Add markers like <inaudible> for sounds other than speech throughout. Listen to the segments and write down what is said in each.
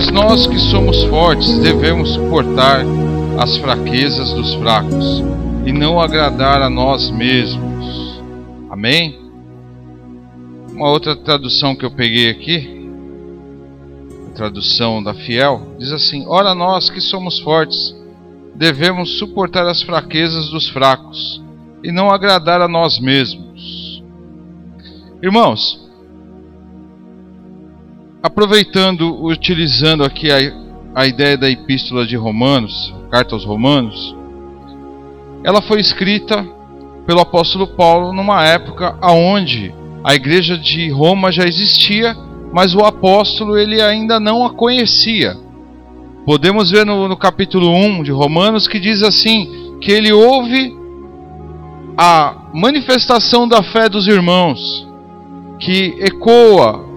Mas nós que somos fortes devemos suportar as fraquezas dos fracos e não agradar a nós mesmos. Amém? Uma outra tradução que eu peguei aqui, tradução da Fiel, diz assim: Ora, nós que somos fortes devemos suportar as fraquezas dos fracos e não agradar a nós mesmos. Irmãos, aproveitando, utilizando aqui a, a ideia da epístola de Romanos, carta aos Romanos, ela foi escrita pelo apóstolo Paulo numa época aonde a igreja de Roma já existia, mas o apóstolo ele ainda não a conhecia. Podemos ver no, no capítulo 1 de Romanos que diz assim: que ele ouve a manifestação da fé dos irmãos, que ecoa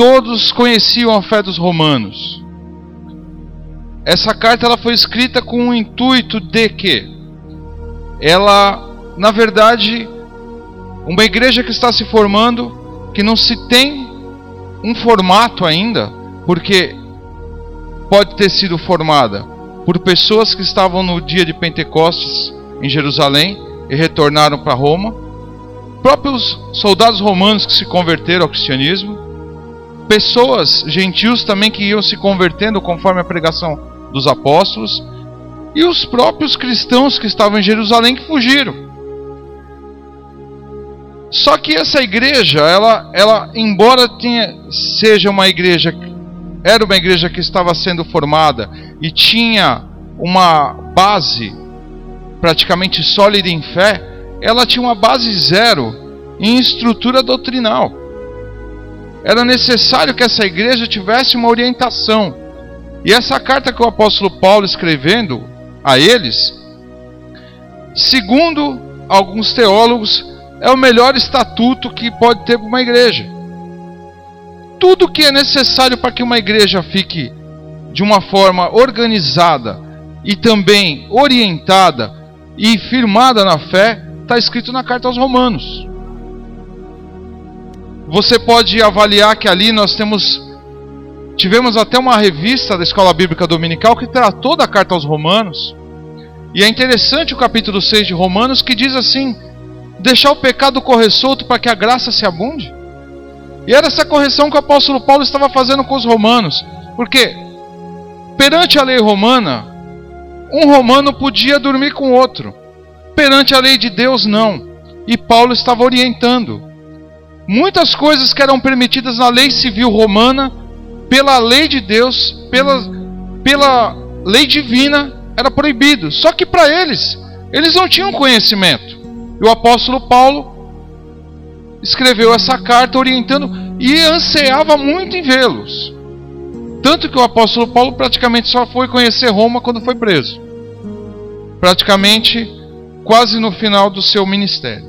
todos conheciam a fé dos romanos. Essa carta ela foi escrita com o intuito de que ela, na verdade, uma igreja que está se formando, que não se tem um formato ainda, porque pode ter sido formada por pessoas que estavam no dia de Pentecostes em Jerusalém e retornaram para Roma, próprios soldados romanos que se converteram ao cristianismo, pessoas gentios também que iam se convertendo conforme a pregação dos apóstolos, e os próprios cristãos que estavam em Jerusalém que fugiram. Só que essa igreja, ela, ela embora tenha, seja uma igreja, era uma igreja que estava sendo formada e tinha uma base praticamente sólida em fé, ela tinha uma base zero em estrutura doutrinal. Era necessário que essa igreja tivesse uma orientação. E essa carta que o apóstolo Paulo escrevendo a eles, segundo alguns teólogos, é o melhor estatuto que pode ter uma igreja. Tudo que é necessário para que uma igreja fique de uma forma organizada e também orientada e firmada na fé, está escrito na carta aos Romanos. Você pode avaliar que ali nós temos tivemos até uma revista da Escola Bíblica Dominical que tratou da carta aos Romanos. E é interessante o capítulo 6 de Romanos que diz assim: deixar o pecado correr solto para que a graça se abunde. E era essa correção que o apóstolo Paulo estava fazendo com os romanos. Porque perante a lei romana, um romano podia dormir com outro. Perante a lei de Deus, não. E Paulo estava orientando. Muitas coisas que eram permitidas na lei civil romana, pela lei de Deus, pela, pela lei divina, era proibido. Só que para eles, eles não tinham conhecimento. E o apóstolo Paulo escreveu essa carta orientando e ansiava muito em vê-los. Tanto que o apóstolo Paulo praticamente só foi conhecer Roma quando foi preso. Praticamente quase no final do seu ministério.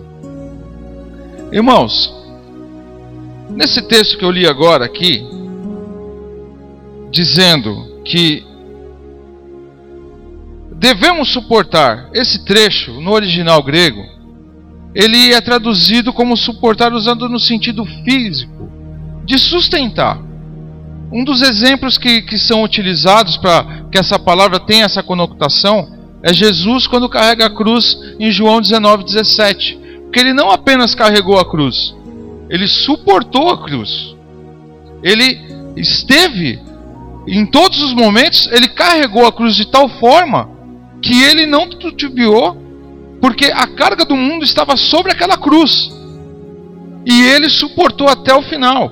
Irmãos, Nesse texto que eu li agora aqui, dizendo que devemos suportar esse trecho no original grego, ele é traduzido como suportar usando no sentido físico, de sustentar. Um dos exemplos que, que são utilizados para que essa palavra tenha essa conotação é Jesus quando carrega a cruz em João 19, 17. Porque ele não apenas carregou a cruz, ele suportou a cruz. Ele esteve em todos os momentos, ele carregou a cruz de tal forma que ele não titubeou, porque a carga do mundo estava sobre aquela cruz. E ele suportou até o final.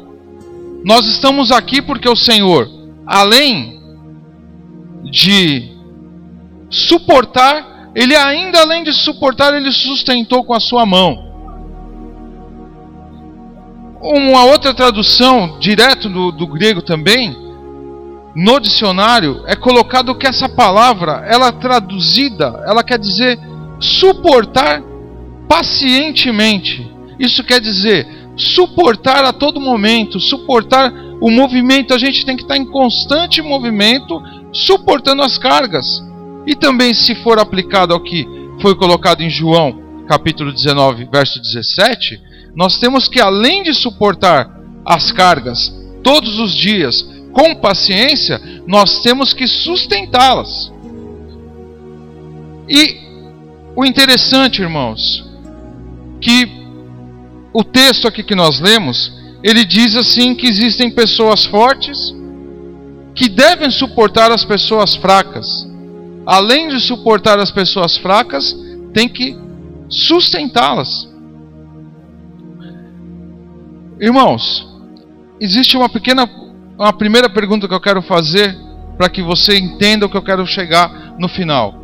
Nós estamos aqui porque o Senhor, além de suportar, ele ainda além de suportar, ele sustentou com a sua mão. Uma outra tradução, direto do, do grego também, no dicionário, é colocado que essa palavra, ela traduzida, ela quer dizer suportar pacientemente. Isso quer dizer suportar a todo momento, suportar o movimento. A gente tem que estar em constante movimento, suportando as cargas. E também, se for aplicado ao que foi colocado em João, capítulo 19, verso 17, nós temos que, além de suportar as cargas todos os dias, com paciência, nós temos que sustentá-las. E o interessante, irmãos, que o texto aqui que nós lemos, ele diz assim que existem pessoas fortes que devem suportar as pessoas fracas. Além de suportar as pessoas fracas, tem que sustentá-las. Irmãos, existe uma pequena uma primeira pergunta que eu quero fazer para que você entenda o que eu quero chegar no final.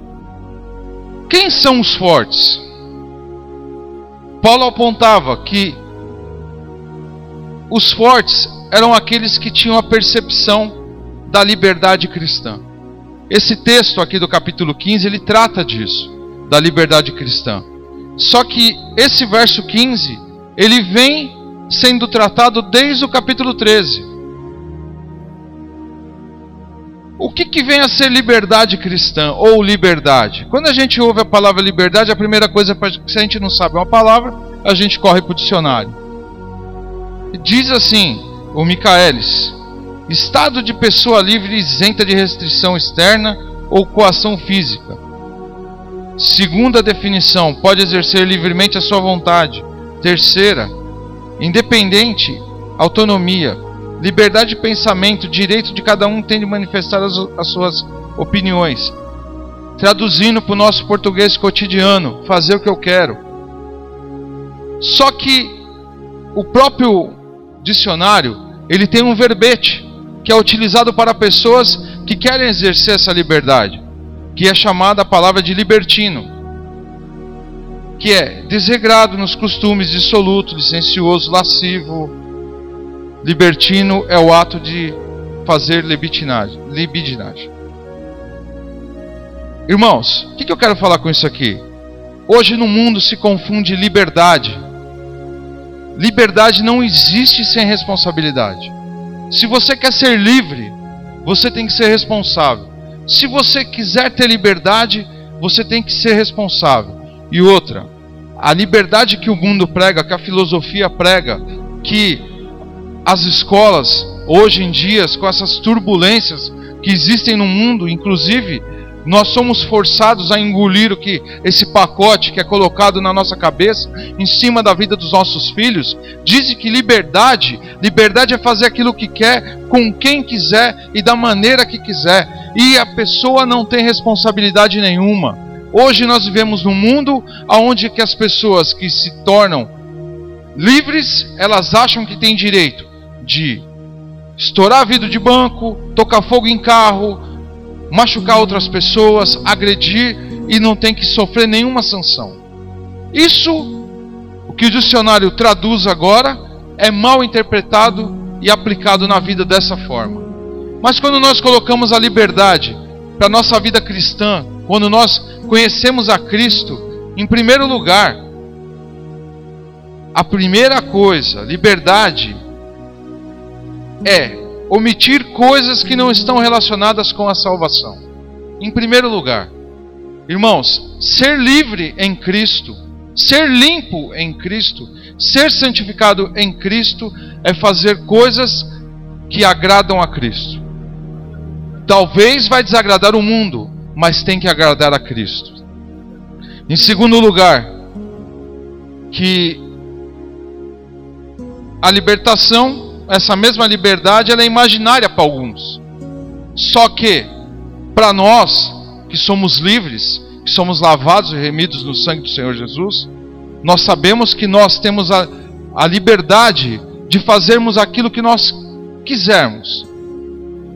Quem são os fortes? Paulo apontava que os fortes eram aqueles que tinham a percepção da liberdade cristã. Esse texto aqui do capítulo 15, ele trata disso, da liberdade cristã. Só que esse verso 15, ele vem sendo tratado desde o capítulo 13. O que, que vem a ser liberdade cristã ou liberdade? Quando a gente ouve a palavra liberdade, a primeira coisa, se a gente não sabe uma palavra, a gente corre para o dicionário. Diz assim, o Michaelis: estado de pessoa livre isenta de restrição externa ou coação física. Segunda definição, pode exercer livremente a sua vontade. Terceira, independente, autonomia, liberdade de pensamento, direito de cada um tem de manifestar as, as suas opiniões. Traduzindo para o nosso português cotidiano, fazer o que eu quero. Só que o próprio dicionário, ele tem um verbete que é utilizado para pessoas que querem exercer essa liberdade, que é chamada a palavra de libertino, que é desregrado nos costumes, dissoluto, licencioso, lascivo, Libertino é o ato de fazer libidinagem. libidinagem. Irmãos, o que, que eu quero falar com isso aqui? Hoje no mundo se confunde liberdade. Liberdade não existe sem responsabilidade. Se você quer ser livre, você tem que ser responsável. Se você quiser ter liberdade, você tem que ser responsável. E outra, a liberdade que o mundo prega, que a filosofia prega, que as escolas, hoje em dia, com essas turbulências que existem no mundo, inclusive, nós somos forçados a engolir o que esse pacote que é colocado na nossa cabeça, em cima da vida dos nossos filhos. Dizem que liberdade, liberdade é fazer aquilo que quer, com quem quiser e da maneira que quiser. E a pessoa não tem responsabilidade nenhuma. Hoje nós vivemos num mundo onde que as pessoas que se tornam livres, elas acham que têm direito de estourar vidro de banco, tocar fogo em carro, machucar outras pessoas, agredir e não tem que sofrer nenhuma sanção. Isso, o que o dicionário traduz agora, é mal interpretado e aplicado na vida dessa forma. Mas quando nós colocamos a liberdade para nossa vida cristã, quando nós conhecemos a Cristo, em primeiro lugar, a primeira coisa, liberdade, é omitir coisas que não estão relacionadas com a salvação. Em primeiro lugar, irmãos, ser livre em Cristo, ser limpo em Cristo, ser santificado em Cristo é fazer coisas que agradam a Cristo. Talvez vai desagradar o mundo, mas tem que agradar a Cristo. Em segundo lugar, que a libertação essa mesma liberdade ela é imaginária para alguns. Só que, para nós que somos livres, que somos lavados e remidos no sangue do Senhor Jesus, nós sabemos que nós temos a, a liberdade de fazermos aquilo que nós quisermos,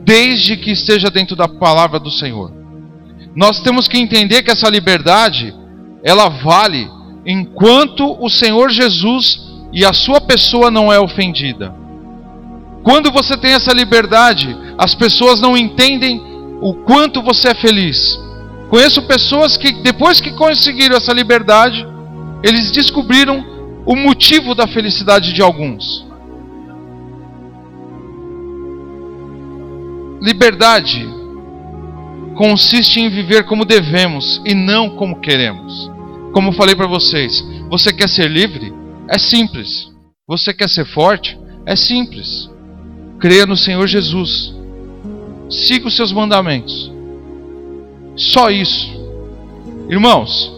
desde que esteja dentro da palavra do Senhor. Nós temos que entender que essa liberdade, ela vale enquanto o Senhor Jesus e a sua pessoa não é ofendida. Quando você tem essa liberdade, as pessoas não entendem o quanto você é feliz. Conheço pessoas que, depois que conseguiram essa liberdade, eles descobriram o motivo da felicidade de alguns. Liberdade consiste em viver como devemos e não como queremos. Como falei para vocês, você quer ser livre? É simples. Você quer ser forte? É simples creia no Senhor Jesus. siga os seus mandamentos. Só isso. Irmãos,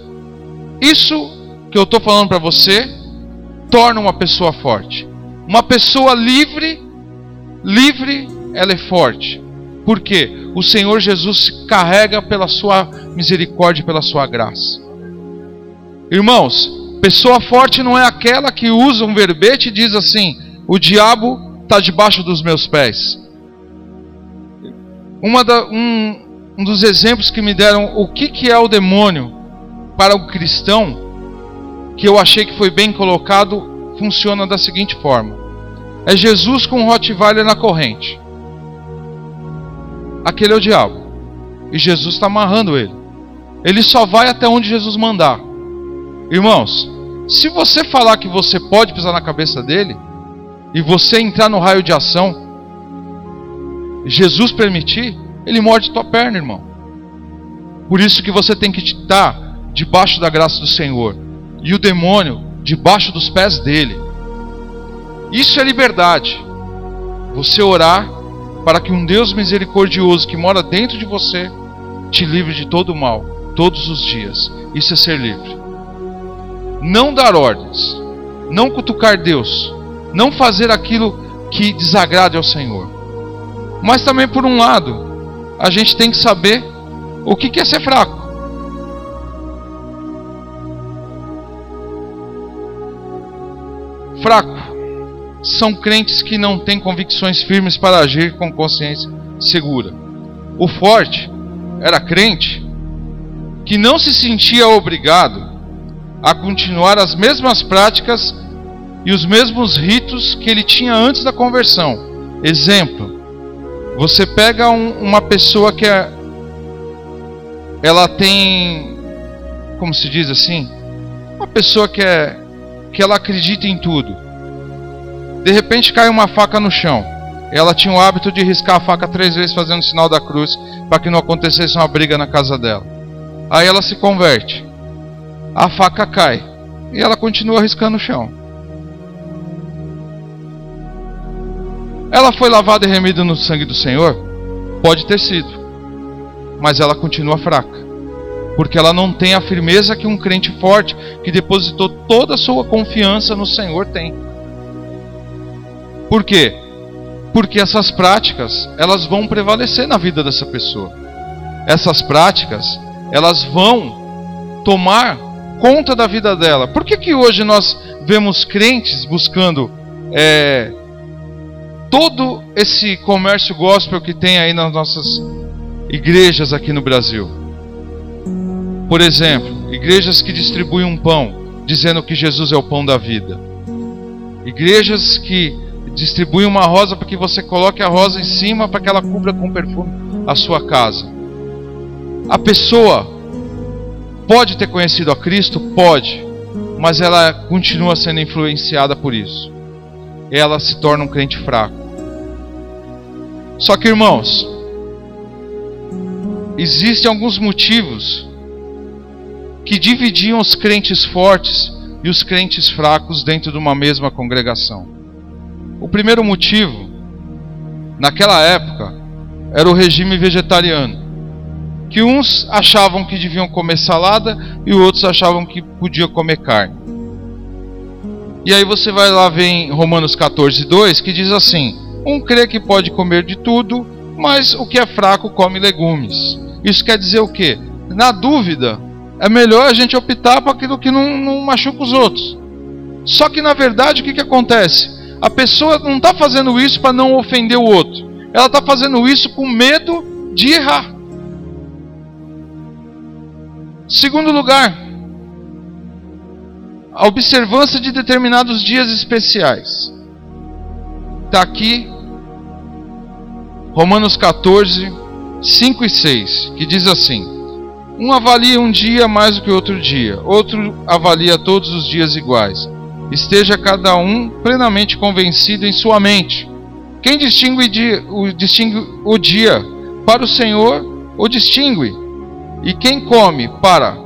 isso que eu estou falando para você torna uma pessoa forte. Uma pessoa livre, livre, ela é forte. Por quê? O Senhor Jesus se carrega pela sua misericórdia, pela sua graça. Irmãos, pessoa forte não é aquela que usa um verbete e diz assim: o diabo está debaixo dos meus pés. Da, um, um, dos exemplos que me deram o que, que é o demônio para o cristão, que eu achei que foi bem colocado, funciona da seguinte forma: é Jesus com um Rottweiler na corrente. Aquele é o diabo. E Jesus está amarrando ele. Ele só vai até onde Jesus mandar. Irmãos, se você falar que você pode pisar na cabeça dele, e você entrar no raio de ação, Jesus permitir, ele morde tua perna, irmão. Por isso que você tem que estar debaixo da graça do Senhor e o demônio debaixo dos pés dele. Isso é liberdade. Você orar para que um Deus misericordioso que mora dentro de você te livre de todo o mal todos os dias. Isso é ser livre. Não dar ordens, não cutucar Deus, não fazer aquilo que desagrade ao Senhor. Mas também, por um lado, a gente tem que saber o que é ser fraco. Fraco são crentes que não têm convicções firmes para agir com consciência segura. O forte era crente que não se sentia obrigado a continuar as mesmas práticas e os mesmos ritos que ele tinha antes da conversão. Exemplo: você pega um, uma pessoa que é, ela tem, como se diz assim, uma pessoa que é que ela acredita em tudo. De repente cai uma faca no chão. Ela tinha o hábito de riscar a faca três vezes fazendo o sinal da cruz para que não acontecesse uma briga na casa dela. Aí ela se converte. A faca cai e ela continua riscando o chão. Ela foi lavada e remida no sangue do Senhor? Pode ter sido, mas ela continua fraca, porque ela não tem a firmeza que um crente forte, que depositou toda a sua confiança no Senhor, tem. Por quê? Porque essas práticas, elas vão prevalecer na vida dessa pessoa. Essas práticas, elas vão tomar conta da vida dela. Por que, que hoje nós vemos crentes buscando é, todo esse comércio gospel que tem aí nas nossas igrejas aqui no Brasil. Por exemplo, igrejas que distribuem um pão, dizendo que Jesus é o pão da vida. Igrejas que distribuem uma rosa para que você coloque a rosa em cima para que ela cubra com perfume a sua casa. A pessoa pode ter conhecido a Cristo? Pode, mas ela continua sendo influenciada por isso. Ela se torna um crente fraco. Só que, irmãos, existem alguns motivos que dividiam os crentes fortes e os crentes fracos dentro de uma mesma congregação. O primeiro motivo, naquela época, era o regime vegetariano. Que uns achavam que deviam comer salada e outros achavam que podiam comer carne. E aí você vai lá ver em Romanos 14, 2 que diz assim: um crê que pode comer de tudo, mas o que é fraco come legumes. Isso quer dizer o quê? Na dúvida, é melhor a gente optar para aquilo que não, não machuca os outros. Só que na verdade o que, que acontece? A pessoa não está fazendo isso para não ofender o outro. Ela está fazendo isso com medo de errar. Segundo lugar, a observância de determinados dias especiais. Está aqui Romanos 14, 5 e 6, que diz assim: Um avalia um dia mais do que outro dia, outro avalia todos os dias iguais. Esteja cada um plenamente convencido em sua mente. Quem distingue, o, distingue o dia para o Senhor, o distingue. E quem come para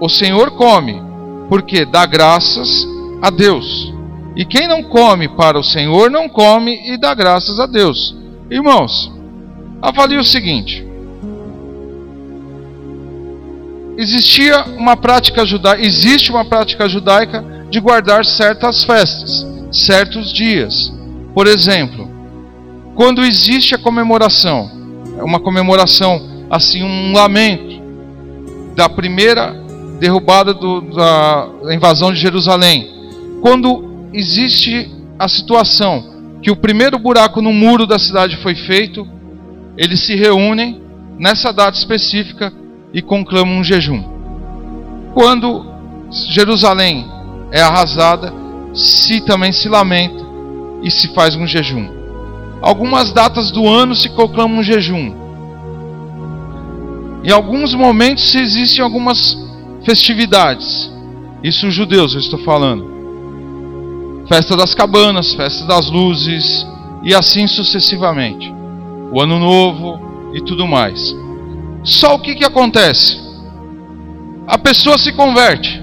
o Senhor, come, porque dá graças a Deus. E quem não come para o Senhor, não come e dá graças a Deus. Irmãos, Avalie o seguinte: existia uma prática judaica, existe uma prática judaica de guardar certas festas, certos dias. Por exemplo, quando existe a comemoração, uma comemoração assim, um lamento da primeira derrubada do, da invasão de Jerusalém. Quando existe a situação que o primeiro buraco no muro da cidade foi feito, eles se reúnem nessa data específica e conclamam um jejum. Quando Jerusalém é arrasada, se também se lamenta e se faz um jejum. Algumas datas do ano se conclama um jejum. Em alguns momentos existem algumas festividades. Isso os judeus eu estou falando. Festa das cabanas, festa das luzes e assim sucessivamente. O ano novo e tudo mais. Só o que, que acontece? A pessoa se converte.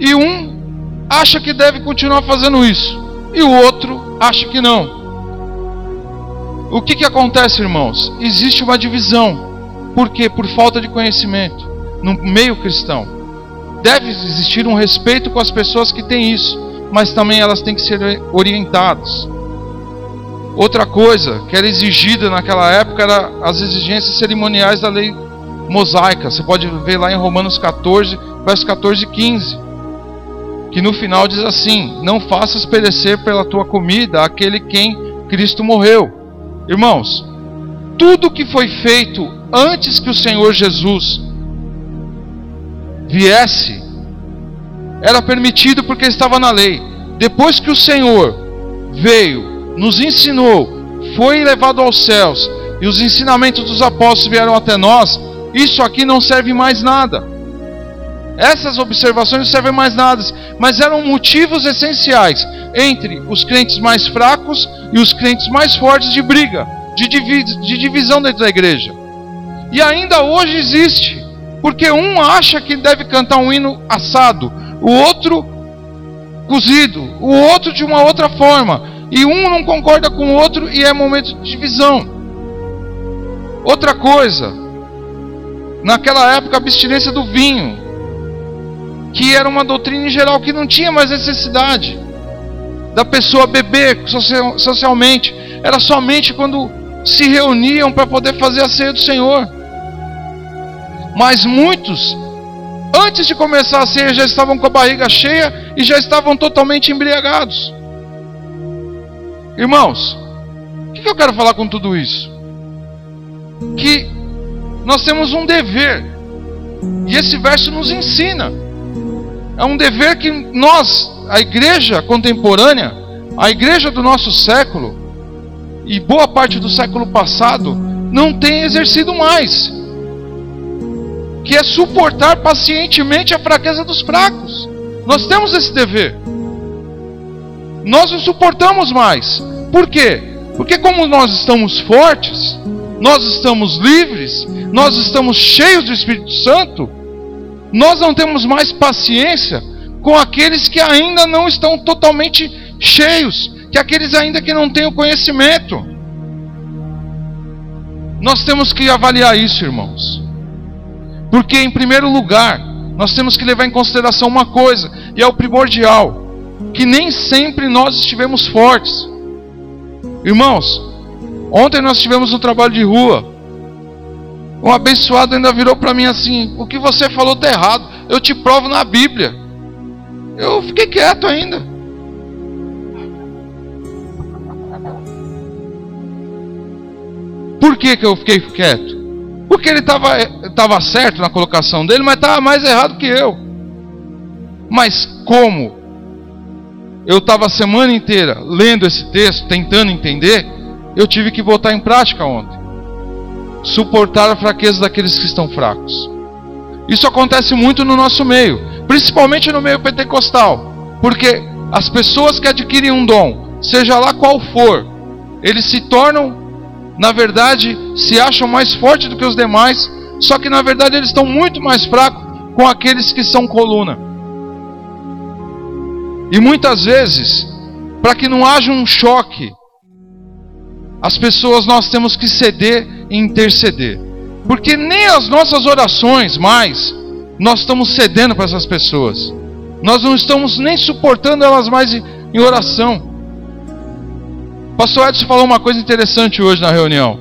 E um acha que deve continuar fazendo isso. E o outro acha que não. O que, que acontece, irmãos? Existe uma divisão. Por quê? Por falta de conhecimento no meio cristão. Deve existir um respeito com as pessoas que têm isso, mas também elas têm que ser orientadas. Outra coisa que era exigida naquela época era as exigências cerimoniais da lei mosaica. Você pode ver lá em Romanos 14, versos 14 e 15, que no final diz assim: Não faças perecer pela tua comida aquele quem Cristo morreu. Irmãos, tudo que foi feito antes que o Senhor Jesus viesse era permitido porque estava na lei. Depois que o Senhor veio, nos ensinou, foi levado aos céus e os ensinamentos dos apóstolos vieram até nós, isso aqui não serve mais nada. Essas observações não servem mais nada, mas eram motivos essenciais entre os crentes mais fracos e os crentes mais fortes de briga, de, de divisão dentro da igreja. E ainda hoje existe, porque um acha que deve cantar um hino assado, o outro cozido, o outro de uma outra forma, e um não concorda com o outro e é momento de divisão. Outra coisa, naquela época a abstinência do vinho, que era uma doutrina em geral que não tinha mais necessidade da pessoa beber socialmente, era somente quando se reuniam para poder fazer a ceia do Senhor. Mas muitos, antes de começar a ceia, já estavam com a barriga cheia e já estavam totalmente embriagados. Irmãos, o que eu quero falar com tudo isso? Que nós temos um dever, e esse verso nos ensina. É um dever que nós, a igreja contemporânea, a igreja do nosso século, e boa parte do século passado, não tem exercido mais que é suportar pacientemente a fraqueza dos fracos. Nós temos esse dever. Nós não suportamos mais. Por quê? Porque, como nós estamos fortes, nós estamos livres, nós estamos cheios do Espírito Santo, nós não temos mais paciência com aqueles que ainda não estão totalmente cheios, que aqueles ainda que não têm o conhecimento. Nós temos que avaliar isso, irmãos. Porque, em primeiro lugar, nós temos que levar em consideração uma coisa, e é o primordial: que nem sempre nós estivemos fortes. Irmãos, ontem nós tivemos um trabalho de rua. Um abençoado ainda virou para mim assim: O que você falou está errado, eu te provo na Bíblia. Eu fiquei quieto ainda. Por que, que eu fiquei quieto? Porque ele estava certo na colocação dele, mas estava mais errado que eu. Mas como eu estava a semana inteira lendo esse texto, tentando entender, eu tive que botar em prática ontem. Suportar a fraqueza daqueles que estão fracos. Isso acontece muito no nosso meio, principalmente no meio pentecostal, porque as pessoas que adquirem um dom, seja lá qual for, eles se tornam na verdade, se acham mais fortes do que os demais, só que na verdade eles estão muito mais fracos com aqueles que são coluna. E muitas vezes, para que não haja um choque as pessoas nós temos que ceder e interceder. Porque nem as nossas orações mais nós estamos cedendo para essas pessoas. Nós não estamos nem suportando elas mais em oração. O pastor Edson falou uma coisa interessante hoje na reunião.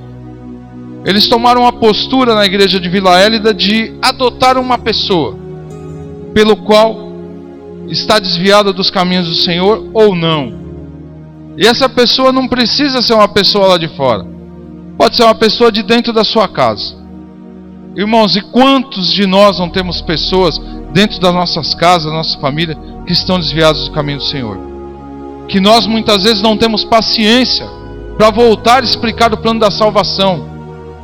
Eles tomaram uma postura na igreja de Vila Hélida de adotar uma pessoa pelo qual está desviada dos caminhos do Senhor ou não. E essa pessoa não precisa ser uma pessoa lá de fora. Pode ser uma pessoa de dentro da sua casa. Irmãos, e quantos de nós não temos pessoas dentro das nossas casas, da nossa família, que estão desviados do caminho do Senhor? Que nós muitas vezes não temos paciência para voltar a explicar o plano da salvação.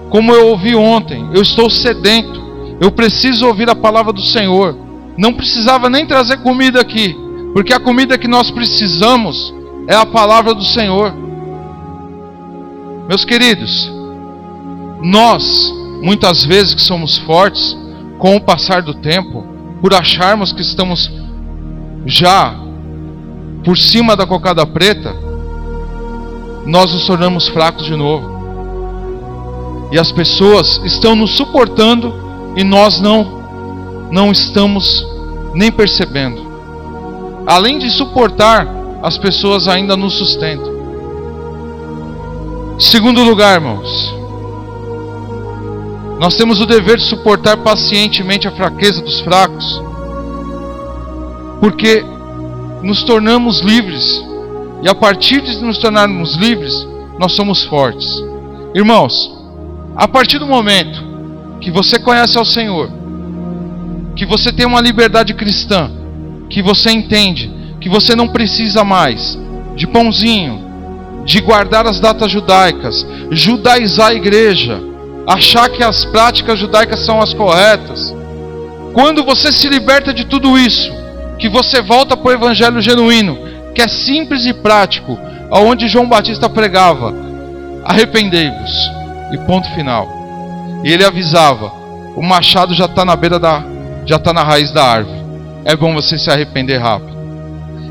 Como eu ouvi ontem, eu estou sedento, eu preciso ouvir a palavra do Senhor. Não precisava nem trazer comida aqui, porque a comida que nós precisamos é a palavra do Senhor. Meus queridos, nós, muitas vezes que somos fortes, com o passar do tempo, por acharmos que estamos já por cima da cocada preta, nós nos tornamos fracos de novo. E as pessoas estão nos suportando e nós não não estamos nem percebendo. Além de suportar, as pessoas ainda nos sustentam. Segundo lugar, irmãos, nós temos o dever de suportar pacientemente a fraqueza dos fracos, porque nos tornamos livres, e a partir de nos tornarmos livres, nós somos fortes. Irmãos, a partir do momento que você conhece ao Senhor, que você tem uma liberdade cristã, que você entende que você não precisa mais de pãozinho, de guardar as datas judaicas, judaizar a igreja, achar que as práticas judaicas são as corretas. Quando você se liberta de tudo isso, que você volta para o evangelho genuíno, que é simples e prático, aonde João Batista pregava: arrependei-vos e ponto final. E ele avisava: o machado já está na beira da, já está na raiz da árvore. É bom você se arrepender rápido.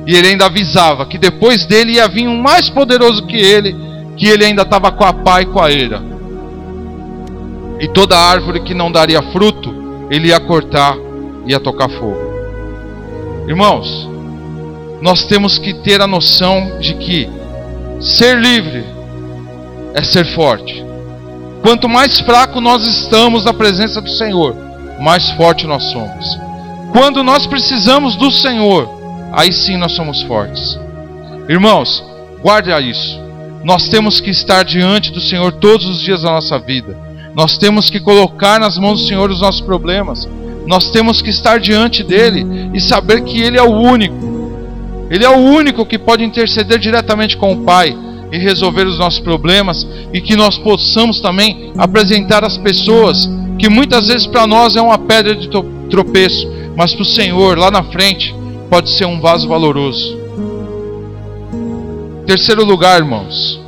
E ele ainda avisava que depois dele ia vir um mais poderoso que ele, que ele ainda estava com a pá e com a eira. E toda árvore que não daria fruto, ele ia cortar e ia tocar fogo. Irmãos, nós temos que ter a noção de que ser livre é ser forte. Quanto mais fraco nós estamos na presença do Senhor, mais forte nós somos. Quando nós precisamos do Senhor, aí sim nós somos fortes. Irmãos, guarde isso. Nós temos que estar diante do Senhor todos os dias da nossa vida. Nós temos que colocar nas mãos do Senhor os nossos problemas. Nós temos que estar diante dele e saber que ele é o único. Ele é o único que pode interceder diretamente com o Pai e resolver os nossos problemas e que nós possamos também apresentar às pessoas que muitas vezes para nós é uma pedra de tropeço, mas para o Senhor lá na frente pode ser um vaso valoroso. Terceiro lugar, irmãos,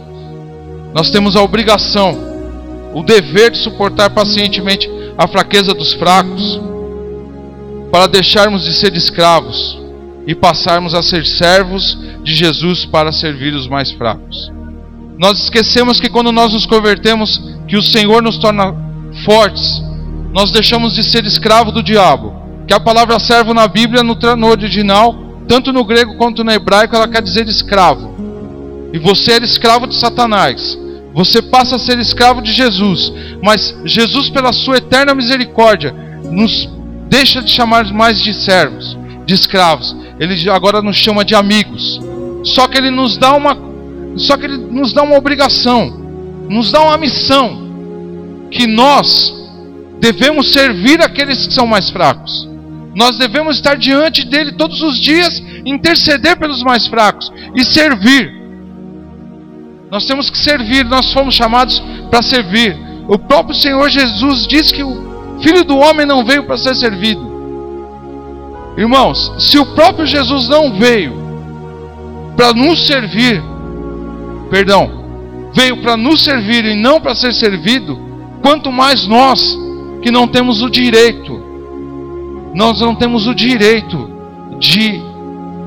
nós temos a obrigação, o dever de suportar pacientemente a fraqueza dos fracos, para deixarmos de ser escravos e passarmos a ser servos de Jesus para servir os mais fracos. Nós esquecemos que quando nós nos convertemos, que o Senhor nos torna fortes, nós deixamos de ser escravo do diabo. Que a palavra servo na Bíblia, no, no original, tanto no grego quanto no hebraico, ela quer dizer escravo. E você era escravo de Satanás. Você passa a ser escravo de Jesus. Mas Jesus, pela sua eterna misericórdia, nos deixa de chamar mais de servos, de escravos. Ele agora nos chama de amigos. Só que ele nos dá uma só que ele nos dá uma obrigação, nos dá uma missão que nós devemos servir aqueles que são mais fracos. Nós devemos estar diante dele todos os dias, interceder pelos mais fracos e servir. Nós temos que servir, nós fomos chamados para servir. O próprio Senhor Jesus diz que o Filho do Homem não veio para ser servido. Irmãos, se o próprio Jesus não veio para nos servir, perdão, veio para nos servir e não para ser servido, quanto mais nós que não temos o direito, nós não temos o direito de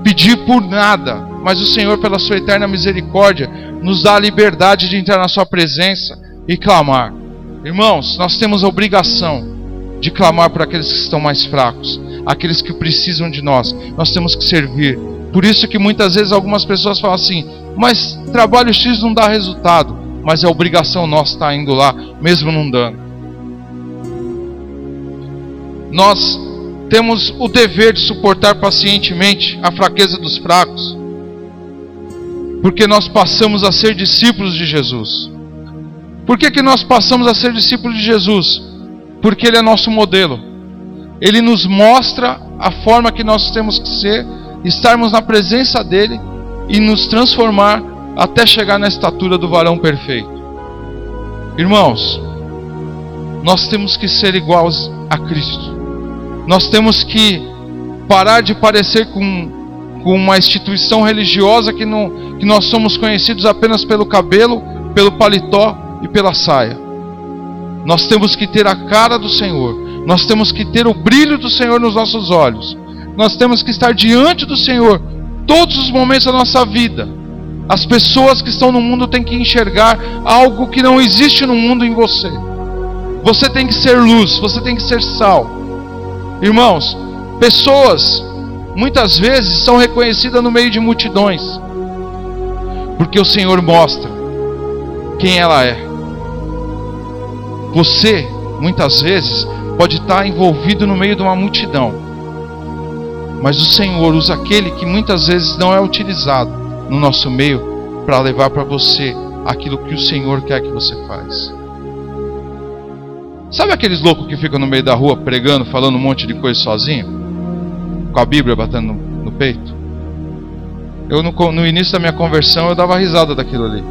pedir por nada, mas o Senhor, pela sua eterna misericórdia, nos dá a liberdade de entrar na sua presença e clamar. Irmãos, nós temos a obrigação de clamar por aqueles que estão mais fracos, aqueles que precisam de nós. Nós temos que servir. Por isso que muitas vezes algumas pessoas falam assim: "Mas trabalho X não dá resultado", mas é obrigação nossa estar indo lá, mesmo não dando. Nós temos o dever de suportar pacientemente a fraqueza dos fracos, porque nós passamos a ser discípulos de Jesus. Por que, que nós passamos a ser discípulos de Jesus? Porque Ele é nosso modelo. Ele nos mostra a forma que nós temos que ser, estarmos na presença dEle e nos transformar até chegar na estatura do varão perfeito. Irmãos, nós temos que ser iguais a Cristo. Nós temos que parar de parecer com, com uma instituição religiosa que, não, que nós somos conhecidos apenas pelo cabelo, pelo paletó e pela saia. Nós temos que ter a cara do Senhor, nós temos que ter o brilho do Senhor nos nossos olhos, nós temos que estar diante do Senhor todos os momentos da nossa vida. As pessoas que estão no mundo têm que enxergar algo que não existe no mundo em você. Você tem que ser luz, você tem que ser sal. Irmãos, pessoas muitas vezes são reconhecidas no meio de multidões, porque o Senhor mostra quem ela é. Você, muitas vezes, pode estar envolvido no meio de uma multidão, mas o Senhor usa aquele que muitas vezes não é utilizado no nosso meio para levar para você aquilo que o Senhor quer que você faz. Sabe aqueles loucos que ficam no meio da rua pregando, falando um monte de coisa sozinho? Com a Bíblia batendo no, no peito? Eu no, no início da minha conversão eu dava risada daquilo ali.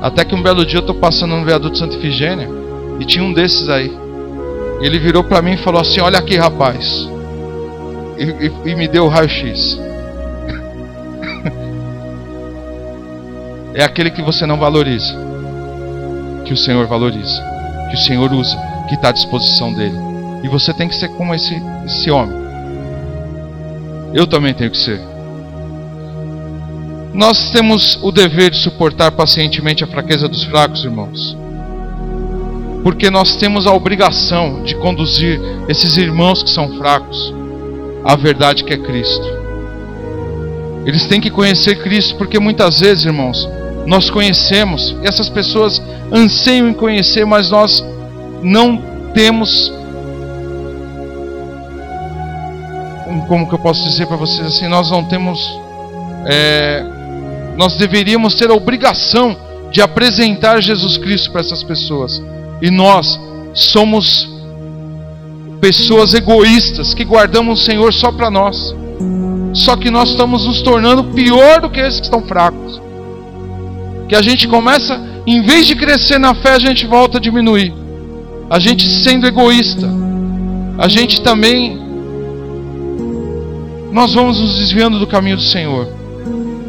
Até que um belo dia eu estou passando no viaduto Santa Ifigênia e tinha um desses aí. Ele virou para mim e falou assim: Olha aqui, rapaz. E, e, e me deu o raio-x. <laughs> é aquele que você não valoriza, que o Senhor valoriza, que o Senhor usa, que está à disposição dele. E você tem que ser como esse, esse homem. Eu também tenho que ser. Nós temos o dever de suportar pacientemente a fraqueza dos fracos, irmãos. Porque nós temos a obrigação de conduzir esses irmãos que são fracos à verdade que é Cristo. Eles têm que conhecer Cristo, porque muitas vezes, irmãos, nós conhecemos, e essas pessoas anseiam em conhecer, mas nós não temos. Como que eu posso dizer para vocês assim? Nós não temos. É, nós deveríamos ter a obrigação de apresentar Jesus Cristo para essas pessoas. E nós somos pessoas egoístas que guardamos o Senhor só para nós. Só que nós estamos nos tornando pior do que esses que estão fracos. Que a gente começa, em vez de crescer na fé, a gente volta a diminuir. A gente sendo egoísta. A gente também nós vamos nos desviando do caminho do Senhor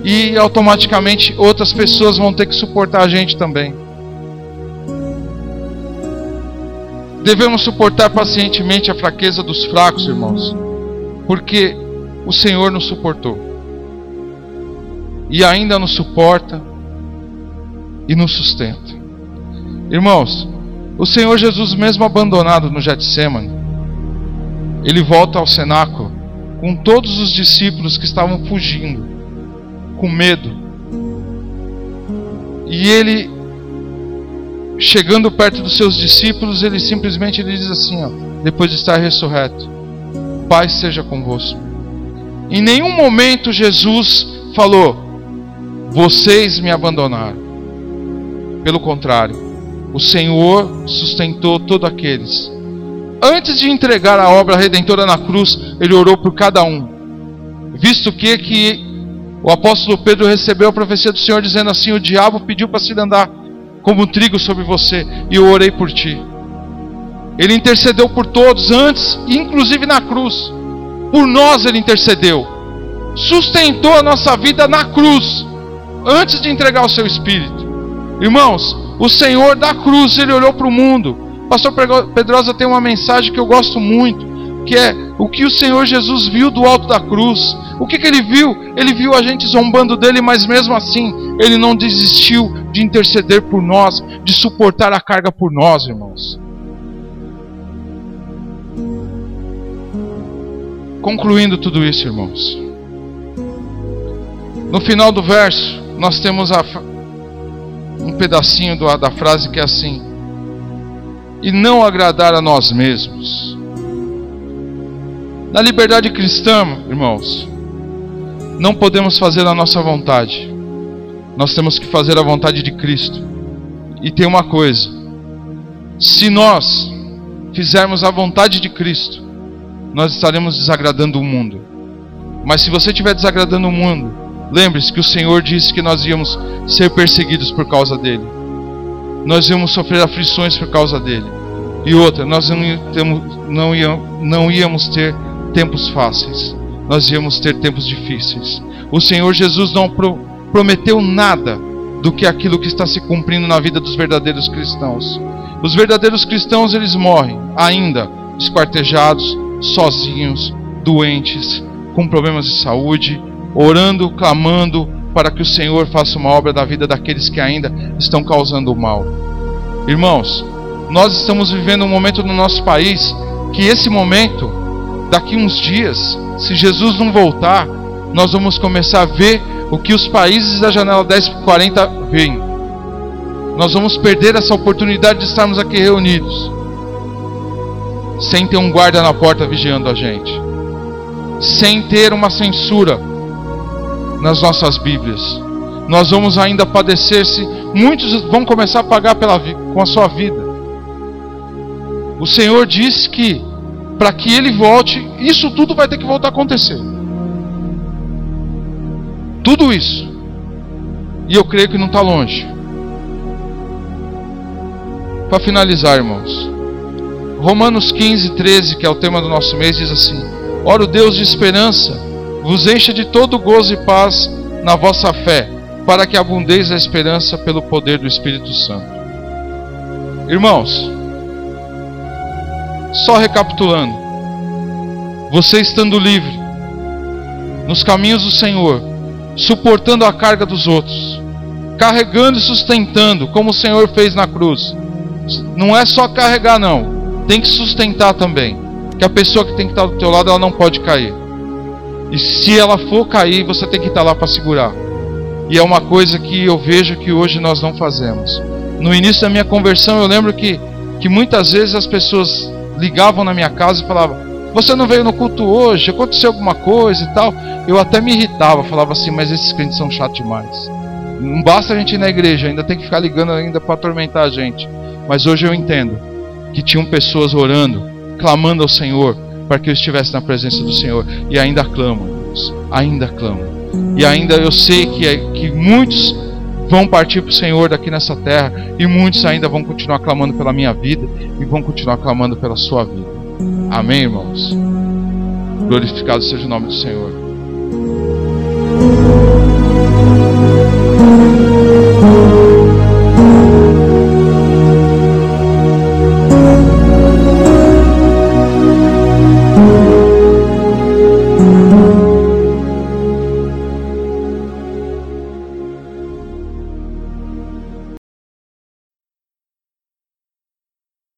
e automaticamente outras pessoas vão ter que suportar a gente também. Devemos suportar pacientemente a fraqueza dos fracos, irmãos, porque o Senhor nos suportou e ainda nos suporta e nos sustenta. Irmãos, o Senhor Jesus, mesmo abandonado no Getsemane, ele volta ao cenáculo com todos os discípulos que estavam fugindo com medo. E ele, chegando perto dos seus discípulos, ele simplesmente ele diz assim, ó, depois de estar ressurreto: Pai seja convosco. Em nenhum momento Jesus falou: Vocês me abandonaram. Pelo contrário, o Senhor sustentou todos aqueles. Antes de entregar a obra redentora na cruz, ele orou por cada um, visto que que o apóstolo Pedro recebeu a profecia do Senhor dizendo assim: O diabo pediu para se andar como um trigo sobre você, e eu orei por ti. Ele intercedeu por todos antes, inclusive na cruz. Por nós ele intercedeu. Sustentou a nossa vida na cruz, antes de entregar o seu espírito. Irmãos, o Senhor da cruz, ele olhou para o mundo. Pastor Pedrosa tem uma mensagem que eu gosto muito, que é o que o Senhor Jesus viu do alto da cruz. O que, que ele viu? Ele viu a gente zombando dele, mas mesmo assim, ele não desistiu de interceder por nós, de suportar a carga por nós, irmãos. Concluindo tudo isso, irmãos. No final do verso, nós temos a, um pedacinho do, da frase que é assim: E não agradar a nós mesmos. Na liberdade cristã, irmãos, não podemos fazer a nossa vontade. Nós temos que fazer a vontade de Cristo. E tem uma coisa: se nós fizermos a vontade de Cristo, nós estaremos desagradando o mundo. Mas se você estiver desagradando o mundo, lembre-se que o Senhor disse que nós íamos ser perseguidos por causa dele. Nós íamos sofrer aflições por causa dele. E outra, nós não íamos, não íamos, ter tempos fáceis. Nós íamos ter tempos difíceis. O Senhor Jesus não pro, prometeu nada do que aquilo que está se cumprindo na vida dos verdadeiros cristãos. Os verdadeiros cristãos eles morrem ainda esquartejados, sozinhos, doentes, com problemas de saúde, orando, clamando para que o Senhor faça uma obra da vida daqueles que ainda estão causando o mal. Irmãos, nós estamos vivendo um momento no nosso país que esse momento, daqui uns dias, se Jesus não voltar, nós vamos começar a ver o que os países da janela 1040 veem. Nós vamos perder essa oportunidade de estarmos aqui reunidos sem ter um guarda na porta vigiando a gente, sem ter uma censura nas nossas Bíblias. Nós vamos ainda padecer se muitos vão começar a pagar pela, com a sua vida. O Senhor disse que para que ele volte, isso tudo vai ter que voltar a acontecer. Tudo isso. E eu creio que não está longe. Para finalizar, irmãos. Romanos 15, 13, que é o tema do nosso mês, diz assim: Ora, o Deus de esperança vos encha de todo gozo e paz na vossa fé, para que abundeis a esperança pelo poder do Espírito Santo. Irmãos, só recapitulando, você estando livre, nos caminhos do Senhor, suportando a carga dos outros, carregando e sustentando, como o Senhor fez na cruz. Não é só carregar, não tem que sustentar também. Que a pessoa que tem que estar do teu lado, ela não pode cair. E se ela for cair, você tem que estar lá para segurar. E é uma coisa que eu vejo que hoje nós não fazemos. No início da minha conversão, eu lembro que, que muitas vezes as pessoas ligavam na minha casa e falavam: Você não veio no culto hoje? Aconteceu alguma coisa e tal? Eu até me irritava, falava assim: Mas esses crentes são chatos demais. Não basta a gente ir na igreja, ainda tem que ficar ligando ainda para atormentar a gente. Mas hoje eu entendo que tinham pessoas orando, clamando ao Senhor para que eu estivesse na presença do Senhor e ainda clamam, irmãos, ainda clamam. E ainda eu sei que, é, que muitos vão partir para o Senhor daqui nessa terra e muitos ainda vão continuar clamando pela minha vida e vão continuar clamando pela sua vida. Amém, irmãos? Glorificado seja o nome do Senhor.